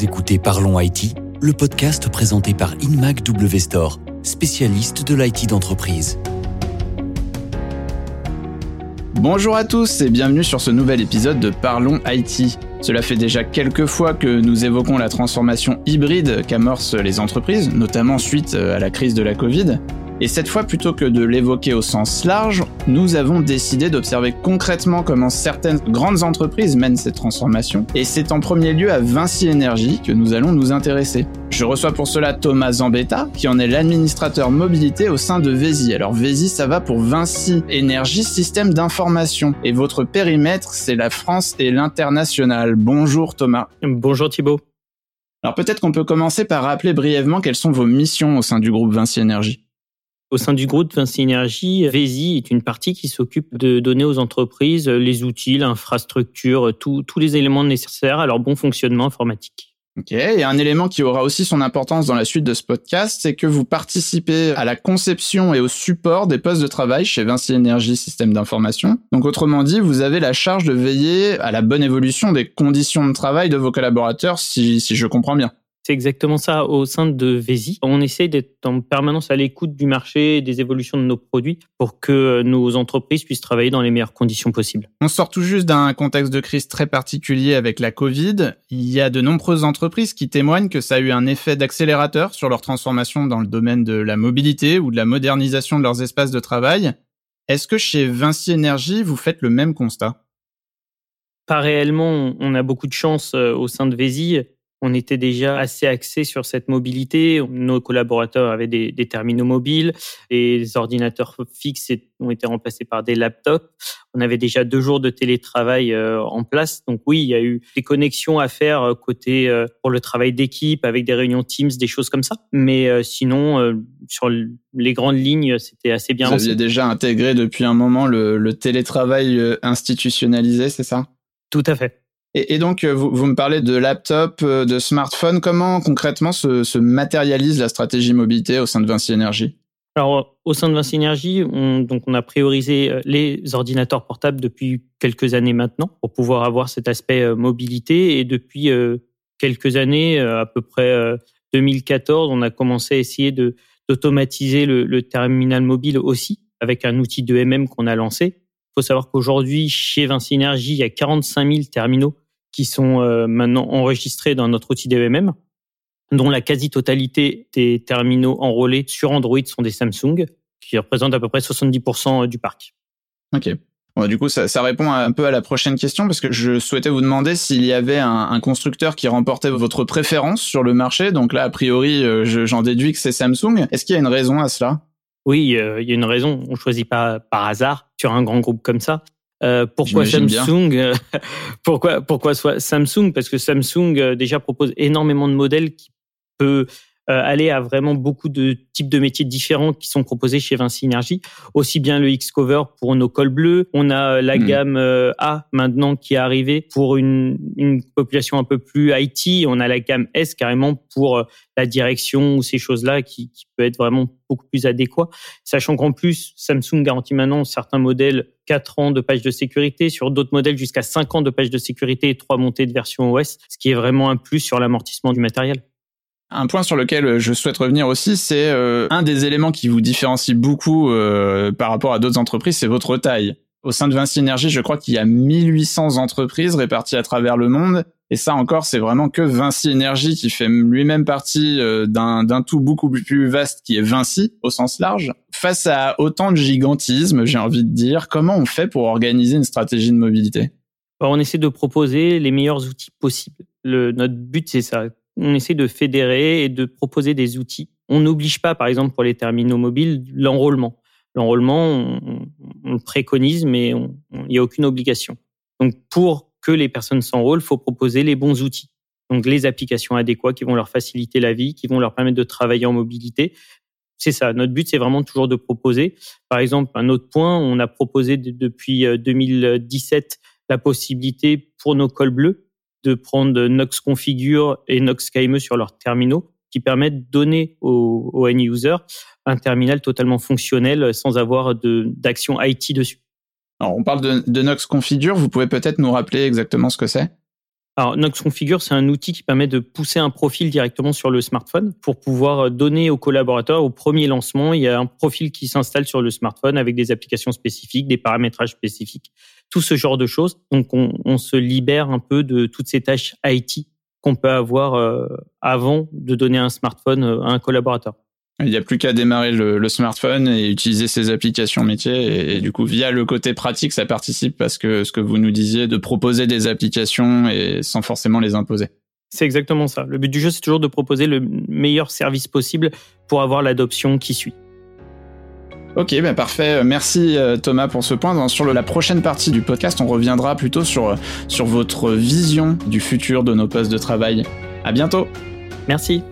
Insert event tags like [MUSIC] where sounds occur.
Écoutez Parlons IT, le podcast présenté par Inmac W spécialiste de l'IT d'entreprise. Bonjour à tous et bienvenue sur ce nouvel épisode de Parlons IT. Cela fait déjà quelques fois que nous évoquons la transformation hybride qu'amorcent les entreprises, notamment suite à la crise de la Covid. Et cette fois, plutôt que de l'évoquer au sens large, nous avons décidé d'observer concrètement comment certaines grandes entreprises mènent cette transformation. Et c'est en premier lieu à Vinci Énergie que nous allons nous intéresser. Je reçois pour cela Thomas Zambetta, qui en est l'administrateur mobilité au sein de Vési. Alors Vési, ça va pour Vinci Énergie Système d'information. Et votre périmètre, c'est la France et l'international. Bonjour Thomas. Bonjour Thibault. Alors peut-être qu'on peut commencer par rappeler brièvement quelles sont vos missions au sein du groupe Vinci Énergie. Au sein du groupe Vinci Énergie, Vési est une partie qui s'occupe de donner aux entreprises les outils, l'infrastructure, tous les éléments nécessaires à leur bon fonctionnement informatique. Ok, et un élément qui aura aussi son importance dans la suite de ce podcast, c'est que vous participez à la conception et au support des postes de travail chez Vinci Énergie Système d'information. Donc autrement dit, vous avez la charge de veiller à la bonne évolution des conditions de travail de vos collaborateurs, si je comprends bien. C'est exactement ça au sein de Vési. On essaie d'être en permanence à l'écoute du marché et des évolutions de nos produits pour que nos entreprises puissent travailler dans les meilleures conditions possibles. On sort tout juste d'un contexte de crise très particulier avec la Covid. Il y a de nombreuses entreprises qui témoignent que ça a eu un effet d'accélérateur sur leur transformation dans le domaine de la mobilité ou de la modernisation de leurs espaces de travail. Est-ce que chez Vinci Énergie, vous faites le même constat? Pas réellement. On a beaucoup de chance euh, au sein de Vési on était déjà assez axé sur cette mobilité. Nos collaborateurs avaient des, terminaux mobiles, les ordinateurs fixes ont été remplacés par des laptops. On avait déjà deux jours de télétravail euh, en place. Donc oui, il y a eu des connexions à faire euh, côté euh, pour le travail d'équipe avec des réunions Teams, des choses comme ça. Mais sinon, sur les grandes lignes, c'était assez bien. Vous aviez déjà intégré depuis un moment le télétravail institutionnalisé, c'est ça? Tout à fait. Et, donc, euh, vous, me parlez de laptop, euh, de smartphone. Comment concrètement se, matérialise la stratégie mobilité au sein de Vinci Énergie alors, au sein de Vinci Énergie, on, donc on a priorisé euh, les ordinateurs portables depuis quelques années maintenant pour pouvoir avoir cet aspect mobilité. Et depuis quelques années, à peu près 2014, on a commencé à essayer d'automatiser le, le, terminal mobile aussi avec un outil de MM qu'on a lancé. Il faut savoir qu'aujourd'hui, chez Vinci Énergie, il y a 45 000 terminaux qui sont euh, maintenant enregistrés dans notre outil DEMM, dont la quasi-totalité des terminaux enrôlés sur Android sont des Samsung, qui représentent à peu près 70% du parc. Ok. du coup, ça, ça, répond un peu à la prochaine question parce que je souhaitais vous demander s'il y avait un, un, constructeur qui remportait votre préférence sur le marché. Donc là, a priori, euh, j'en déduis que c'est Samsung. Est-ce qu'il y a une raison à cela? Oui, euh, il y a une raison. On choisit pas par hasard sur un grand groupe comme ça. Euh, pourquoi Samsung euh, [LAUGHS] Pourquoi pourquoi soit Samsung? Parce que Samsung euh, déjà propose énormément de modèles qui peut aller à vraiment beaucoup de types de métiers différents qui sont proposés chez Vinci Energy. Aussi bien le X-Cover pour nos cols bleus. On a la hmm. gamme euh, A maintenant qui est arrivée pour une, une, population un peu plus IT. On a la gamme S carrément pour euh, la direction ou ces choses-là qui, qui peut être vraiment beaucoup plus adéquat. Sachant qu'en plus, Samsung garantit maintenant certains modèles 4 ans de page de sécurité, sur d'autres modèles jusqu'à 5 ans de page de sécurité et 3 montées de version OS, ce qui est vraiment un plus sur l'amortissement du matériel. Un point sur lequel euh, je souhaite revenir aussi, c'est euh, un des éléments qui vous différencie beaucoup euh, par rapport à d'autres entreprises, c'est votre taille. Au sein de Vinci Énergie, je crois qu'il y a 1800 entreprises réparties à travers le monde. Et ça encore, c'est vraiment que Vinci Énergie qui fait lui-même partie d'un tout beaucoup plus vaste qui est Vinci au sens large. Face à autant de gigantisme, j'ai envie de dire, comment on fait pour organiser une stratégie de mobilité? On essaie de proposer les meilleurs outils possibles. Le, notre but, c'est ça, on essaie de fédérer et de proposer des outils. On n'oblige pas, par exemple, pour les terminaux mobiles, l'enrôlement. L'enrôlement, on, le préconise, mais il n'y a aucune obligation. Donc, pour que les personnes s'enrôlent, faut proposer les bons outils. Donc, les applications adéquates qui vont leur faciliter la vie, qui vont leur permettre de travailler en mobilité. C'est ça. Notre but, c'est vraiment toujours de proposer. Par exemple, un autre point, on a proposé depuis 2017 euh, la possibilité pour nos cols bleus de prendre Nox Configure et Nox KME sur leurs terminaux qui permettent de donner aux, aux end-users un terminal totalement fonctionnel sans avoir d'action IT dessus. Alors, on parle de Nox Configure. Vous pouvez peut-être nous rappeler exactement ce que c'est? Alors, Nox Configure, c'est un outil qui permet de pousser un profil directement sur le smartphone pour pouvoir donner aux collaborateurs au premier lancement. Il y a un profil qui s'installe sur le smartphone avec des applications spécifiques, des paramétrages spécifiques, tout ce genre de choses. Donc, on, on se libère un peu de toutes ces tâches IT qu'on peut avoir euh, avant de donner un smartphone euh, à un collaborateur. Il n'y a plus qu'à démarrer le, smartphone et utiliser ses applications métiers. Et, du coup, via le côté pratique, ça participe parce que ce que vous nous disiez, de proposer des applications et sans forcément les imposer. C'est exactement ça. Le but du jeu, c'est toujours de proposer le meilleur service possible pour avoir l'adoption qui suit. Ok, ben parfait. Merci euh, Thomas pour ce point. Sur la prochaine partie du podcast, on reviendra plutôt sur, sur votre vision du futur de nos postes de travail. À bientôt. Merci.